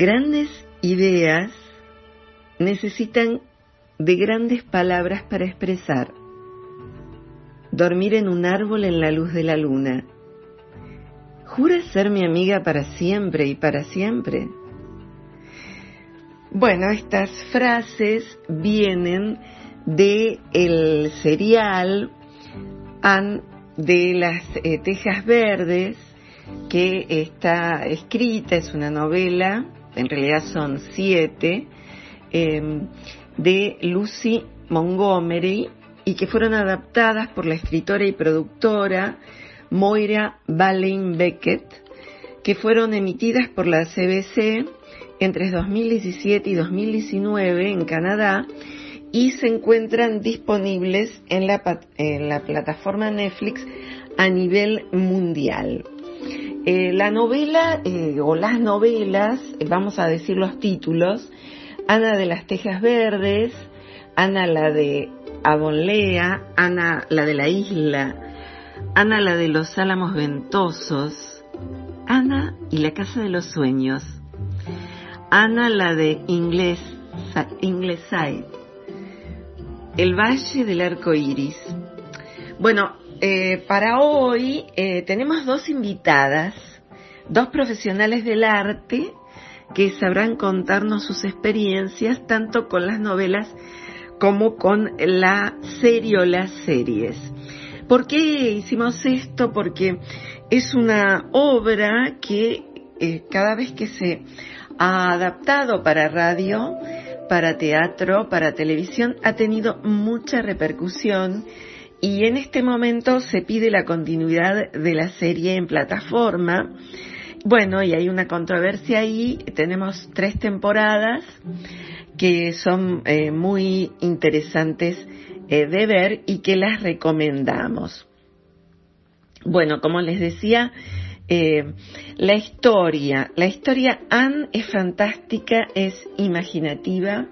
Grandes ideas necesitan de grandes palabras para expresar. Dormir en un árbol en la luz de la luna. ¿Juras ser mi amiga para siempre y para siempre? Bueno, estas frases vienen de el serial de las eh, Tejas Verdes que está escrita, es una novela en realidad son siete, em, de Lucy Montgomery y que fueron adaptadas por la escritora y productora Moira Balein Beckett, que fueron emitidas por la CBC entre 2017 y 2019 en Canadá y se encuentran disponibles en la plataforma Netflix a nivel mundial. Eh, la novela eh, o las novelas, eh, vamos a decir los títulos, Ana de las Tejas Verdes, Ana la de Avonlea, Ana la de la Isla, Ana la de los Álamos Ventosos, Ana y la Casa de los Sueños, Ana la de Inglés, Ingleside, El Valle del Arco Iris. Bueno, eh, para hoy eh, tenemos dos invitadas, dos profesionales del arte que sabrán contarnos sus experiencias tanto con las novelas como con la serie o las series. ¿Por qué hicimos esto? Porque es una obra que eh, cada vez que se ha adaptado para radio, para teatro, para televisión, ha tenido mucha repercusión y en este momento se pide la continuidad de la serie en plataforma. Bueno, y hay una controversia ahí. Tenemos tres temporadas que son eh, muy interesantes eh, de ver y que las recomendamos. Bueno, como les decía, eh, la historia, la historia Anne es fantástica, es imaginativa,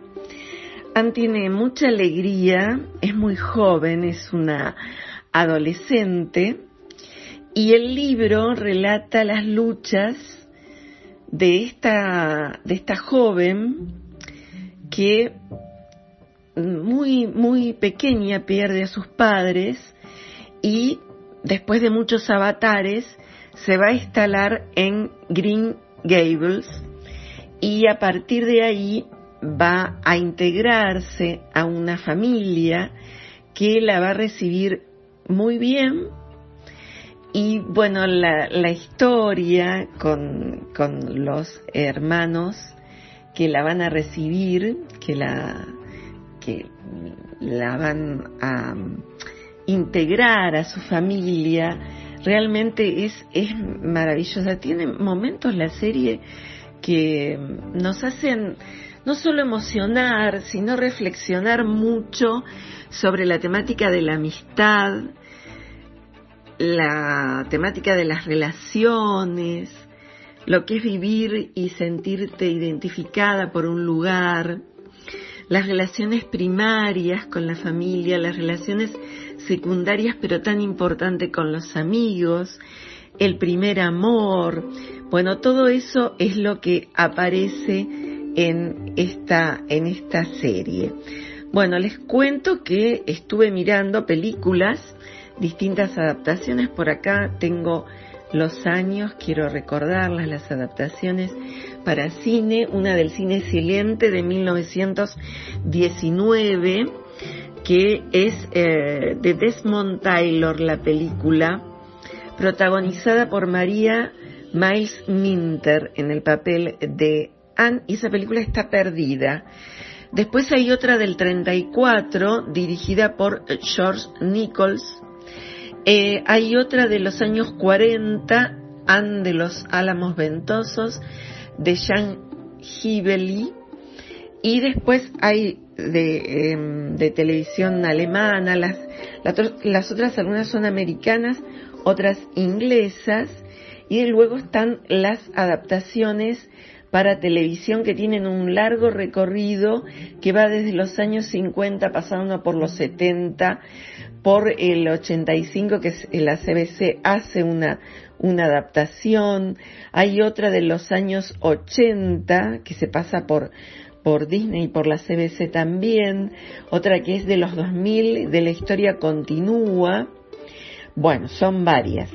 Anne tiene mucha alegría, es muy joven, es una adolescente y el libro relata las luchas de esta, de esta joven que muy, muy pequeña pierde a sus padres y después de muchos avatares se va a instalar en Green Gables y a partir de ahí va a integrarse a una familia que la va a recibir muy bien y bueno, la, la historia con, con, los hermanos que la van a recibir, que la, que la van a integrar a su familia, realmente es, es maravillosa. Tiene momentos la serie que nos hacen no solo emocionar, sino reflexionar mucho sobre la temática de la amistad, la temática de las relaciones, lo que es vivir y sentirte identificada por un lugar, las relaciones primarias con la familia, las relaciones secundarias pero tan importantes con los amigos, el primer amor. Bueno, todo eso es lo que aparece en esta, en esta serie. Bueno, les cuento que estuve mirando películas, distintas adaptaciones. Por acá tengo los años, quiero recordarlas, las adaptaciones para cine, una del cine silente de 1919, que es eh, de Desmond Taylor, la película, protagonizada por María Miles Minter en el papel de Anne, y esa película está perdida. Después hay otra del 34, dirigida por George Nichols. Eh, hay otra de los años 40, Anne de los Álamos Ventosos, de Jean Hibeli. Y después hay de, em, televisión alemana, las, las otras algunas son americanas, otras inglesas, y luego están las adaptaciones para televisión que tienen un largo recorrido que va desde los años 50 pasando por los 70, por el 85 que la CBC hace una, una adaptación, hay otra de los años 80 que se pasa por por Disney y por la CBC también, otra que es de los 2000, de la historia continúa. Bueno, son varias.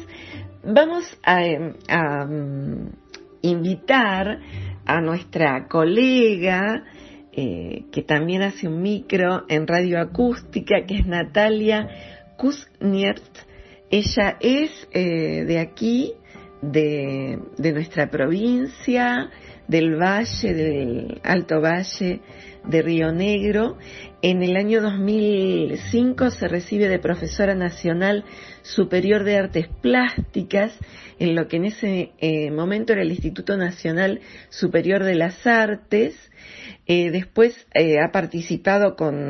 Vamos a, a invitar a nuestra colega eh, que también hace un micro en radio acústica, que es Natalia Kuzniert. Ella es eh, de aquí, de, de nuestra provincia, del Valle, del Alto Valle de Río Negro. En el año 2005 se recibe de profesora nacional superior de artes plásticas en lo que en ese eh, momento era el Instituto Nacional Superior de las Artes. Eh, después eh, ha participado con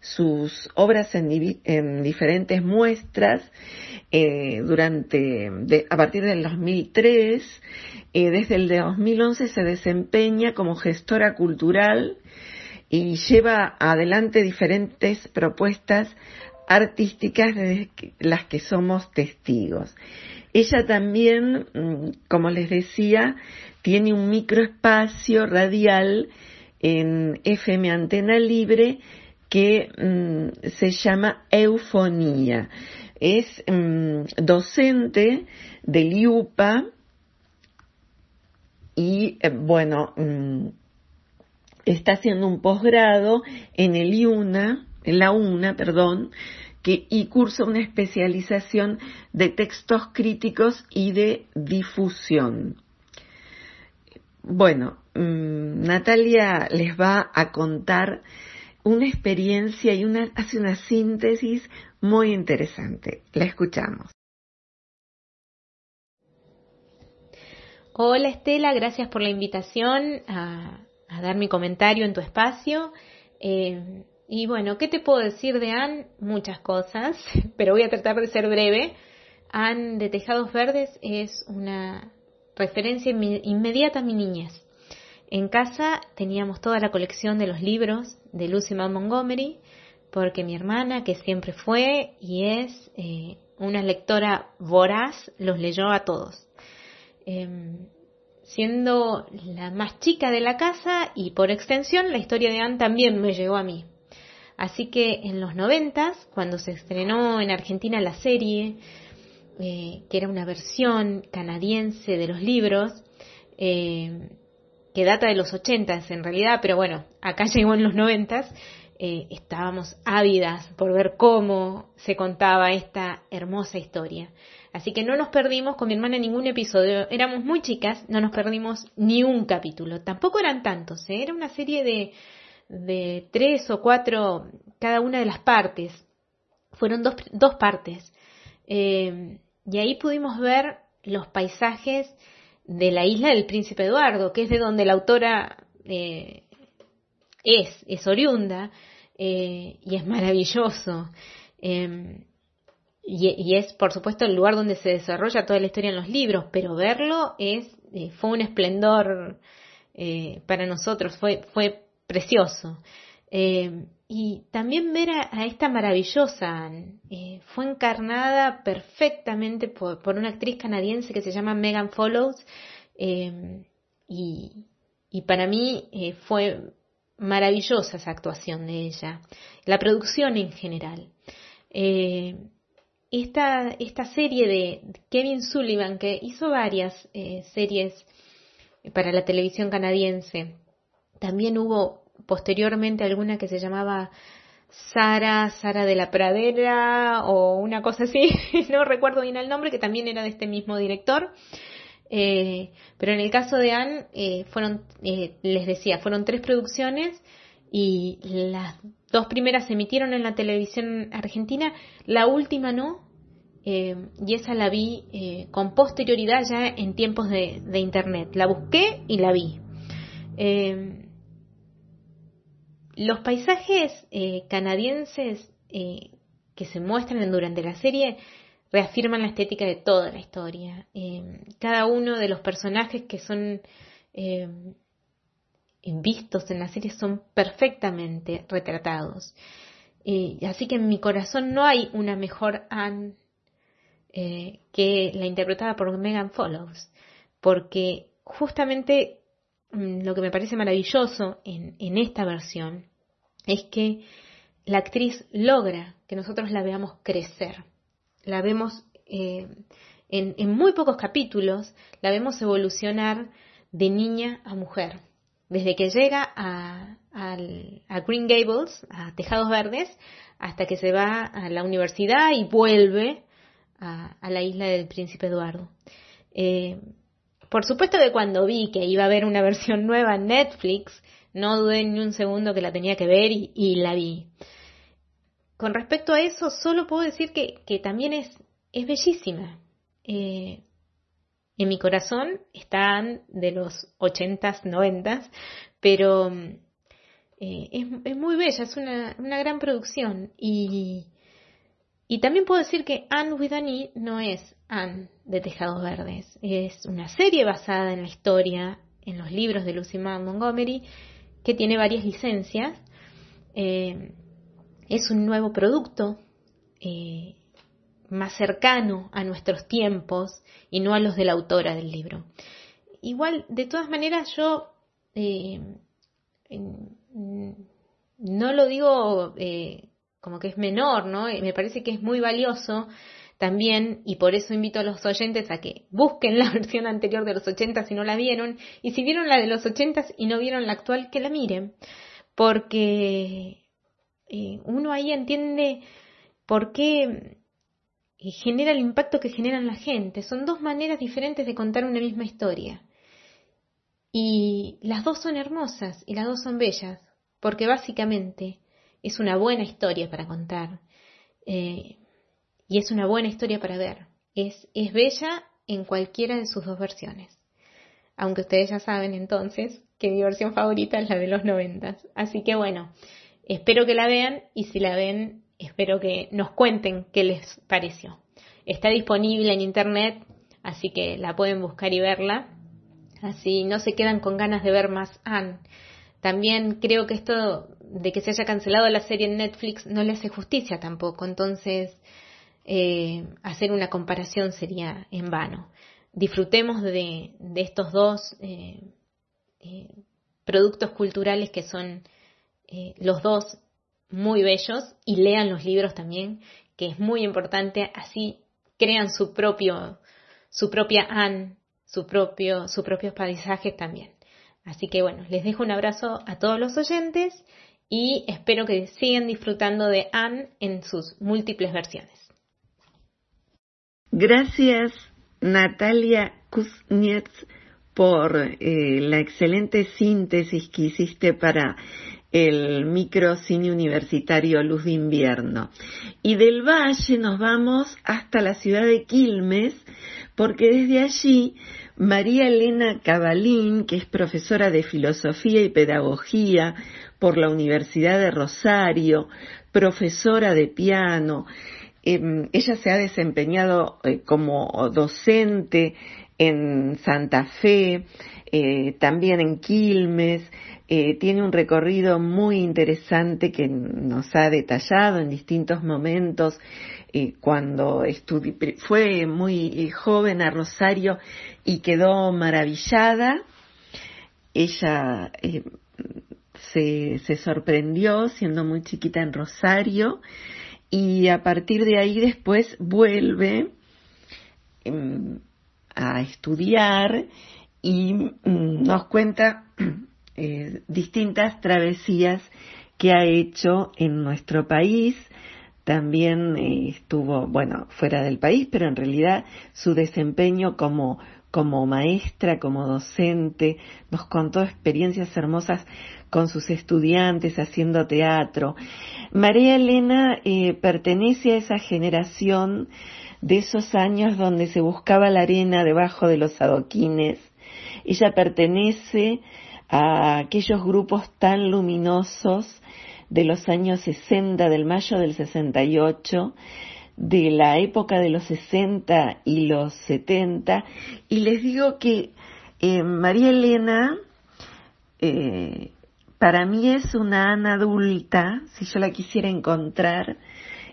sus obras en, diferentes muestras durante a partir del 2003 desde el de 2011 se desempeña como gestora cultural y lleva adelante diferentes propuestas artísticas de las que somos testigos. Ella también, mm, como les decía, tiene un microespacio radial en FM Antena Libre que mm, se llama Eufonía. Es mm, docente del IUPA y, eh, bueno, está haciendo un posgrado en el IUNA, en la UNA, perdón, que, y cursa una especialización de textos críticos y de difusión. Bueno, mm, Natalia les va a contar una experiencia y hace una síntesis muy interesante. La escuchamos. Hola Estela, gracias por la invitación a, dar mi comentario en tu espacio. Eh, y bueno, ¿qué te puedo decir de Anne? Muchas cosas, pero voy a tratar de ser breve. Anne de Tejados Verdes es una referencia inmediata a mi niñez. En casa teníamos toda la colección de los libros de Lucy Maud Montgomery, porque mi hermana, que siempre fue y es eh, una lectora voraz, los leyó a todos. Em, siendo la más chica de la casa y por extensión la historia de Anne también me llegó a mí. Así que en los noventas, cuando se estrenó en Argentina la serie, eh, que era una versión canadiense de los libros, eh, que data de los ochentas en realidad, pero bueno, acá llegó en los noventas, eh, estábamos ávidas por ver cómo se contaba esta hermosa historia. Así que no nos perdimos con mi hermana ningún episodio. Éramos muy chicas, no nos perdimos ni un capítulo. Tampoco eran tantos, era una serie de de tres o cuatro cada una de las partes. Fueron dos, dos partes. Eh, y ahí pudimos ver los paisajes de la isla del Príncipe Eduardo, que es de donde la autora eh, es, es oriunda y es maravilloso. Em, y, es, por supuesto, el lugar donde se desarrolla toda la historia en los libros, pero verlo es, fue un esplendor para nosotros, fue, fue precioso. Eh, y también ver a, esta maravillosa eh, fue encarnada perfectamente por, una actriz canadiense que se llama Megan Follows eh, y, para mí fue maravillosa esa actuación de ella, la producción en general. esta, esta serie de Kevin Sullivan, que hizo varias series para la televisión canadiense, también hubo posteriormente alguna que se llamaba Sara, Sara de la Pradera o una cosa así, no recuerdo bien el nombre, que también era de este mismo director. Eh, pero en el caso de Anne, eh, fueron, eh, les decía, fueron tres producciones y las dos primeras se emitieron en la televisión argentina, la última no, y esa la vi con posterioridad ya en tiempos de, de, internet. La busqué y la vi. Los paisajes eh, canadienses eh, que se muestran durante la serie reafirman la estética de toda la historia. Eh, cada uno de los personajes que son vistos en la serie son perfectamente retratados. así que en mi corazón no hay una mejor Anne que la interpretada por Megan Follows, porque justamente lo que me parece maravilloso en, esta versión es que la actriz logra que nosotros la veamos crecer. La vemos eh, en, muy pocos capítulos, la vemos evolucionar de niña a mujer. Desde que llega a, Green Gables, a Tejados Verdes, hasta que se va a la universidad y vuelve a, la isla del Príncipe Eduardo. Eh, por supuesto que cuando vi que iba a haber una versión nueva en Netflix, no dudé ni un segundo que la tenía que ver y, la vi. Con respecto a eso, solo puedo decir que, también es, bellísima. Eh, en mi corazón están de los 80s, 90s, pero eh, es, muy bella, es una, una gran producción y, y también puedo decir que Anne with Annie no es Anne de Tejados Verdes. Es una serie basada en la historia, en los libros de Lucy Montgomery, que tiene varias licencias. Eh, es un nuevo producto eh, más cercano a nuestros tiempos y no a los de la autora del libro. Igual, de todas maneras, yo eh, no lo digo como que es menor, ¿no? Me parece que es muy valioso también, y por eso invito a los oyentes a que busquen la versión anterior de los 80 si no la vieron, y si vieron la de los 80 y no vieron la actual, que la miren, porque eh, uno ahí entiende por qué eh, genera el impacto que generan la gente. Son dos maneras diferentes de contar una misma historia. Y las dos son hermosas y las dos son bellas, porque básicamente es una buena historia para contar eh, y es una buena historia para ver. Es, es bella en cualquiera de sus dos versiones. Aunque ustedes ya saben entonces que mi versión favorita es la de los noventas. Así que bueno, espero que la vean y si la ven, espero que nos cuenten qué les pareció. Está disponible en internet, así que la pueden buscar y verla. Así no se quedan con ganas de ver más Anne. También creo que esto de que se haya cancelado la serie en Netflix no le hace justicia tampoco. Entonces, eh, hacer una comparación sería en vano. Disfrutemos de, estos dos eh, eh, productos culturales que son los dos muy bellos y lean los libros también, que es muy importante. Así crean su propio, su propia Anne, su propio, sus propios paisajes también. Así que bueno, les dejo un abrazo a todos los oyentes y espero que sigan disfrutando de Anne en sus múltiples versiones. Gracias Natalia Kuznets por eh, la excelente síntesis que hiciste para el microcine universitario Luz de Invierno. Y del Valle nos vamos hasta la ciudad de Quilmes, porque desde allí María Elena Cabalín, que es profesora de Filosofía y Pedagogía por la Universidad de Rosario, profesora de piano, em, ella se ha desempeñado eh, como docente en Santa Fe, eh, también en Quilmes, eh, tiene un recorrido muy interesante que nos ha detallado en distintos momentos eh, cuando fue muy joven a Rosario y quedó maravillada. Ella se, se sorprendió siendo muy chiquita en Rosario y a partir de ahí después vuelve em, a estudiar y mm, nos cuenta eh, distintas travesías que ha hecho en nuestro país. También eh, estuvo, bueno, fuera del país, pero en realidad su desempeño como, como maestra, como docente, nos contó experiencias hermosas con sus estudiantes haciendo teatro. María Elena eh, pertenece a esa generación de esos años donde se buscaba la arena debajo de los adoquines. Ella pertenece a aquellos grupos tan luminosos de los años 60, del mayo del 68, de la época de los 60 y los 70. Y les digo que eh, María Elena, eh, para mí es una Ana adulta, si yo la quisiera encontrar,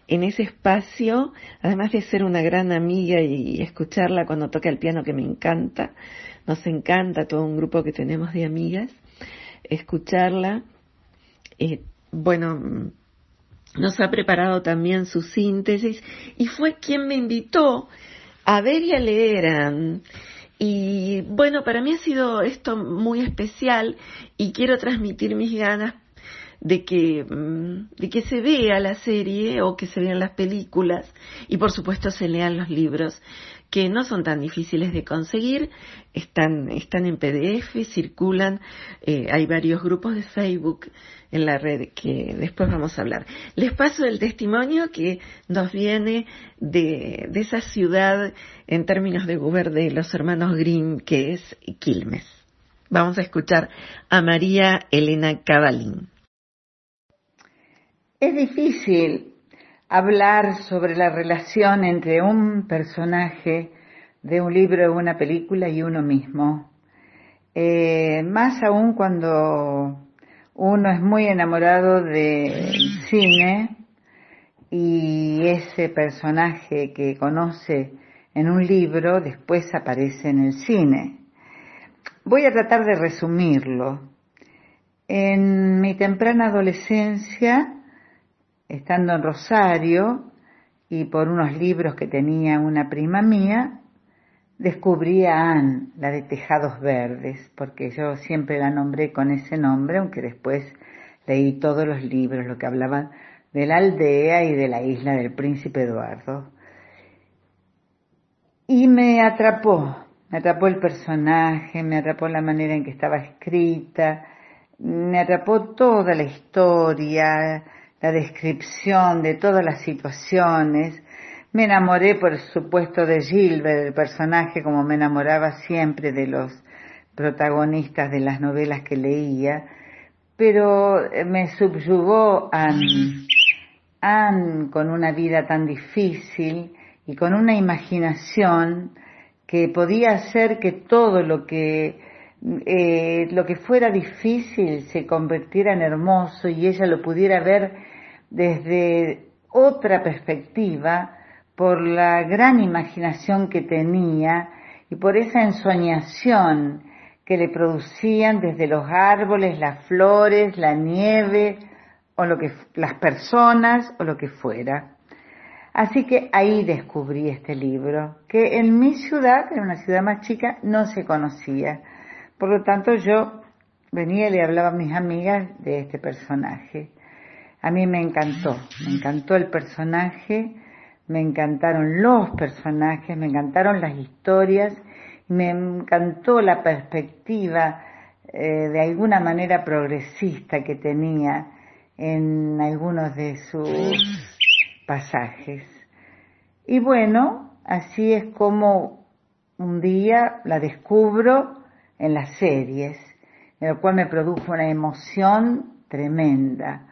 en ese espacio, además de ser una gran amiga y escucharla cuando toca el piano que me encanta, nos encanta todo un grupo que tenemos de amigas, escucharla, eh, bueno, nos ha preparado también su síntesis y fue quien me invitó a ver y a leer. Y bueno, para mí ha sido esto muy especial y quiero transmitir mis ganas de que, mm, de que se vea la serie o que se vean las películas y por supuesto se lean los libros que no son tan difíciles de conseguir, están, están en PDF, circulan, eh, hay varios grupos de Facebook en la red que después vamos a hablar. Les paso el testimonio que nos viene de, de esa ciudad en términos de gobierno de los hermanos Grimm que es Quilmes. Vamos a escuchar a María Elena Cabalín. Es difícil hablar sobre la relación entre un personaje de un libro una película y uno mismo. Eh, más aún cuando uno es muy enamorado del cine y ese personaje que conoce en un libro después aparece en el cine. Voy a tratar de resumirlo. En mi temprana adolescencia estando en Rosario y por unos libros que tenía una prima mía, descubrí a Anne, la de Tejados Verdes, porque yo siempre la nombré con ese nombre, aunque después leí todos los libros, lo que hablaban de la aldea y de la isla del príncipe Eduardo. Y me atrapó, me atrapó el personaje, me atrapó la manera en que estaba escrita, me atrapó toda la historia, la descripción de todas las situaciones. Me enamoré, por supuesto, de Gilbert, el personaje, como me enamoraba siempre de los protagonistas de las novelas que leía, pero me subyugó Anne con una vida tan difícil y con una imaginación que podía hacer que todo lo que eh, lo que fuera difícil se convirtiera en hermoso y ella lo pudiera ver desde otra perspectiva por la gran imaginación que tenía y por esa ensoñación que le producían desde los árboles, las flores, la nieve o lo que las personas o lo que fuera. Así que ahí descubrí este libro, que en mi ciudad, en una ciudad más chica, no se conocía. Por lo tanto, yo venía y le hablaba a mis amigas de este personaje. A mí me encantó, me encantó el personaje, me encantaron los personajes, me encantaron las historias, me encantó la perspectiva eh, de alguna manera progresista que tenía en algunos de sus pasajes. Y bueno, así es como un día la descubro en las series, en lo cual me produjo una emoción tremenda.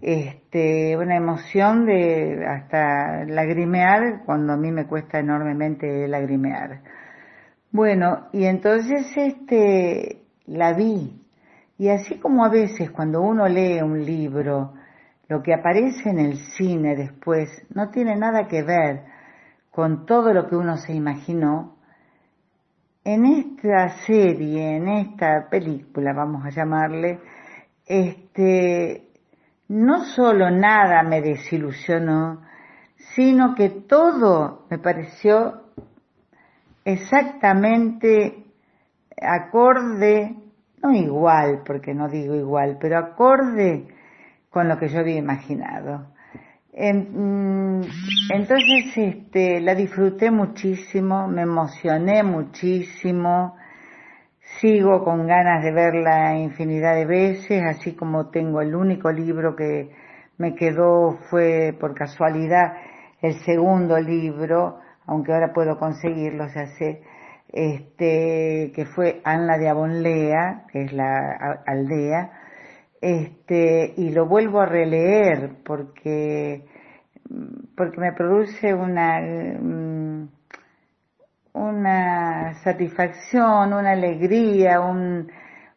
Este, una emoción de hasta lagrimear cuando a mí me cuesta enormemente lagrimear. Bueno, y entonces este la vi. Y así como a veces cuando uno lee un libro, lo que aparece en el cine después no tiene nada que ver con todo lo que uno se imaginó, en esta serie, en esta película, vamos a llamarle, este, no solo nada me desilusionó, sino que todo me pareció exactamente acorde, no igual, porque no digo igual, pero acorde con lo que yo había imaginado. Mm, entonces este, la disfruté muchísimo, me emocioné muchísimo, sigo con ganas de verla infinidad de veces, así como tengo el único libro que me quedó fue por casualidad el segundo libro, aunque ahora puedo conseguirlo, se hace, este, que fue Anla de Abonlea, que es la aldea, este, y lo vuelvo a releer porque, porque me produce una, mm, una satisfacción, una alegría, un,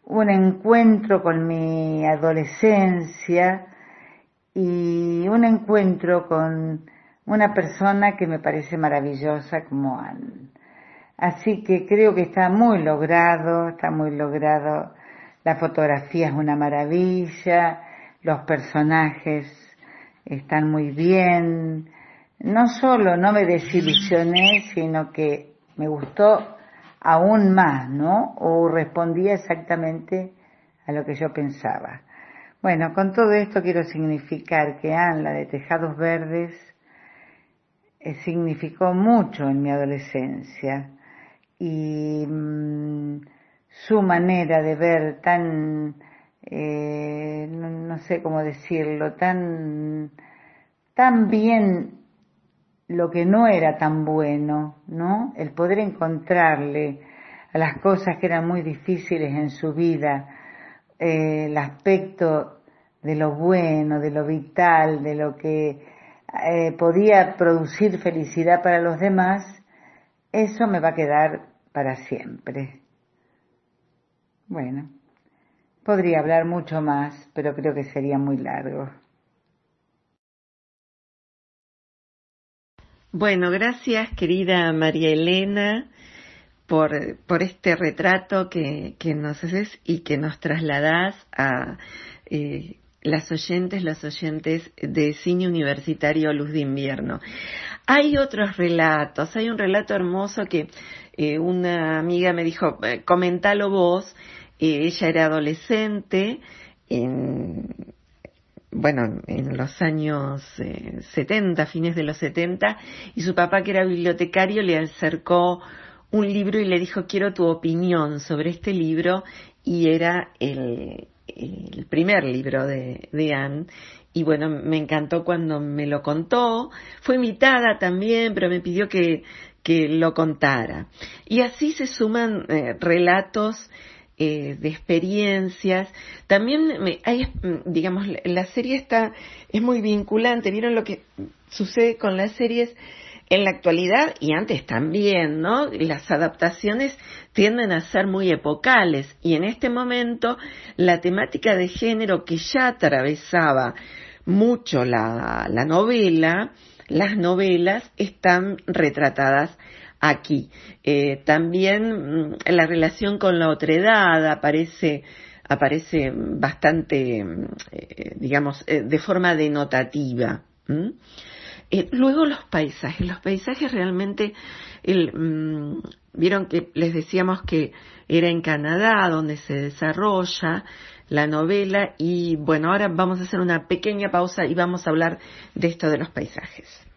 un encuentro con mi adolescencia y un encuentro con una persona que me parece maravillosa como Anne. Así que creo que está muy logrado, está muy logrado la fotografía es una maravilla, los personajes están muy bien. No solo no me desilusioné, sino que me gustó aún más, ¿no? O respondía exactamente a lo que yo pensaba. Bueno, con todo esto quiero significar que Anne, la de Tejados Verdes, eh, significó mucho en mi adolescencia y mm, su manera de ver tan, eh, no, sé cómo decirlo, tan, tan bien lo que no era tan bueno, ¿no? El poder encontrarle a las cosas que eran muy difíciles en su vida, eh, el aspecto de lo bueno, de lo vital, de lo que eh, podía producir felicidad para los demás, eso me va a quedar para siempre. Bueno, podría hablar mucho más, pero creo que sería muy largo. Bueno, gracias querida María Elena por, por este retrato que, que, nos haces y que nos trasladas a eh, las oyentes, los oyentes de Cine Universitario Luz de Invierno. Hay otros relatos, hay un relato hermoso que eh, una amiga me dijo, eh, comentalo vos, ella era adolescente en, bueno, en los años 70, eh, fines de los 70, y su papá, que era bibliotecario, le acercó un libro y le dijo, quiero tu opinión sobre este libro, y era el, el primer libro de, de Anne, y bueno, me encantó cuando me lo contó, fue invitada también, pero me pidió que, que lo contara. Y así se suman eh, relatos eh, de experiencias. También hay, digamos, la serie está, es muy vinculante. ¿Vieron lo que sucede con las series en la actualidad y antes también, ¿no? Las adaptaciones tienden a ser muy epocales y en este momento la temática de género que ya atravesaba mucho la, la novela, las novelas están retratadas aquí. Eh, también mm, la relación con la otredad aparece aparece bastante, eh, digamos, eh, de forma denotativa. luego los paisajes. Los paisajes realmente, mm, vieron que les decíamos que era en Canadá donde se desarrolla la novela y bueno, ahora vamos a hacer una pequeña pausa y vamos a hablar de esto de los paisajes.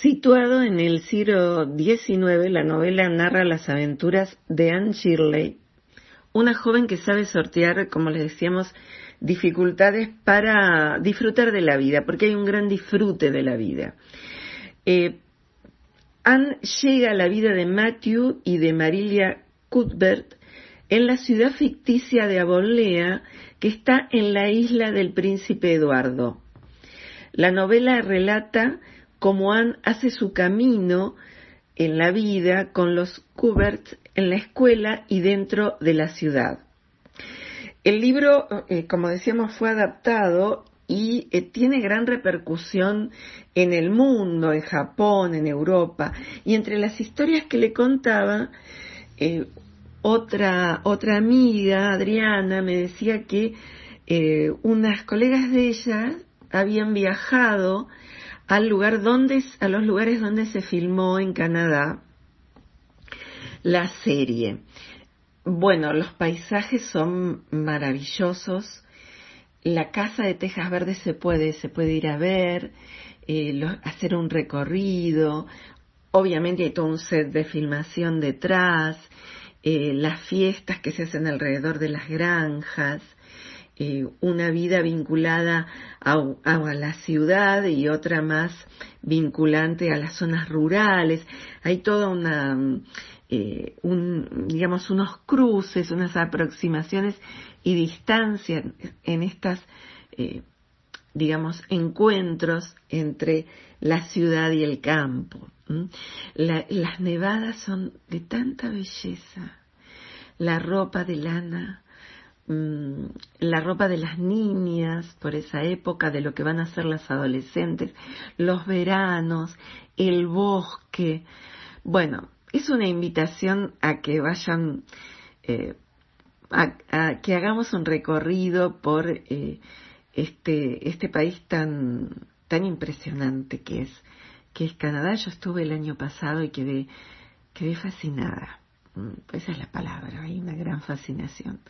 Situado en el siglo XIX, la novela narra las aventuras de Anne Shirley, una joven que sabe sortear, como les decíamos, dificultades para disfrutar de la vida, porque hay un gran disfrute de la vida. Eh, Anne llega a la vida de Matthew y de Marilia Cuthbert en la ciudad ficticia de Avonlea, que está en la isla del príncipe Eduardo. La novela relata cómo Anne hace su camino en la vida con los Cuthbert en la escuela y dentro de la ciudad. El libro, eh, como decíamos, fue adaptado y eh, tiene gran repercusión en el mundo, en Japón, en Europa. Y entre las historias que le contaba, eh, otra, otra amiga, Adriana, me decía que unas colegas de ella habían viajado al lugar donde, a los lugares donde se filmó en Canadá la serie. Bueno, los paisajes son maravillosos. La casa de Tejas Verdes se puede, se puede ir a ver, eh, hacer un recorrido. Obviamente hay todo un set de filmación detrás, eh, las fiestas que se hacen alrededor de las granjas, eh, una vida vinculada a, la ciudad y otra más vinculante a las zonas rurales. Hay toda una, eh, un, digamos, unos cruces, unas aproximaciones y distancias en estas, eh, digamos, encuentros entre la ciudad y el campo. las nevadas son de tanta belleza. La ropa de lana Mm, la ropa de las niñas por esa época, de lo que van a ser las adolescentes, los veranos, el bosque. Bueno, es una invitación a que vayan, eh, a, que hagamos un recorrido por eh, este, este país tan, tan impresionante que es, que es Canadá. Yo estuve el año pasado y quedé, quedé fascinada. Mm, esa es la palabra, hay una gran fascinación.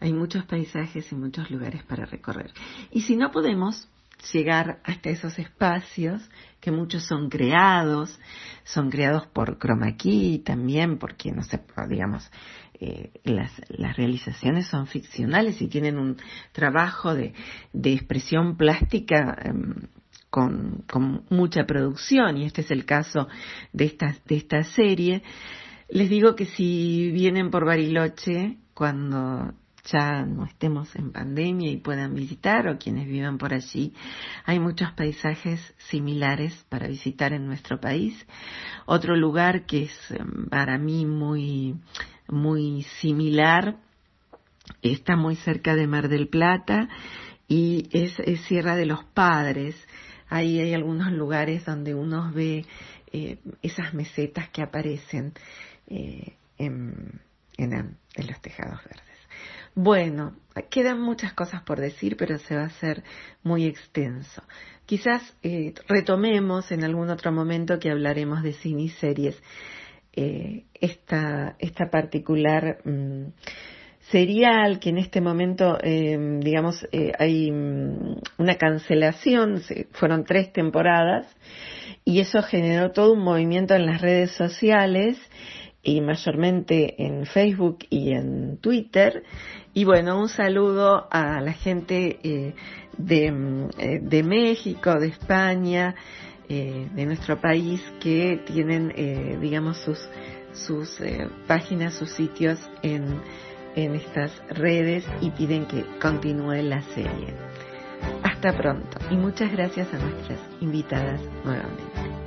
Hay muchos paisajes y muchos lugares para recorrer. Y si no podemos llegar hasta esos espacios, que muchos son creados, son creados por Chroma Key también, porque no sé, digamos, eh, las, las, realizaciones son ficcionales y tienen un trabajo de, de expresión plástica em, con, con, mucha producción, y este es el caso de esta, de esta serie. Les digo que si vienen por Bariloche, cuando ya no estemos en pandemia y puedan visitar o quienes vivan por allí. Hay muchos paisajes similares para visitar en nuestro país. Otro lugar que es em, para mí muy, muy similar está muy cerca de Mar del Plata y es, Sierra de los Padres. Ahí hay algunos lugares donde uno ve eh, esas mesetas que aparecen eh, en, en los tejados verdes. Bueno, quedan muchas cosas por decir, pero se va a hacer muy extenso. Quizás eh, retomemos en algún otro momento que hablaremos de cine y series eh, esta, esta particular mm, serial que en este momento, eh, digamos, hay mm, una cancelación, fueron tres temporadas y eso generó todo un movimiento en las redes sociales y mayormente en Facebook y en Twitter. Y bueno, un saludo a la gente eh, de, mm, eh, México, de España, eh, de nuestro país que tienen, digamos, sus, sus páginas, sus sitios en, en estas redes y piden que continúe la serie. Hasta pronto y muchas gracias a nuestras invitadas nuevamente.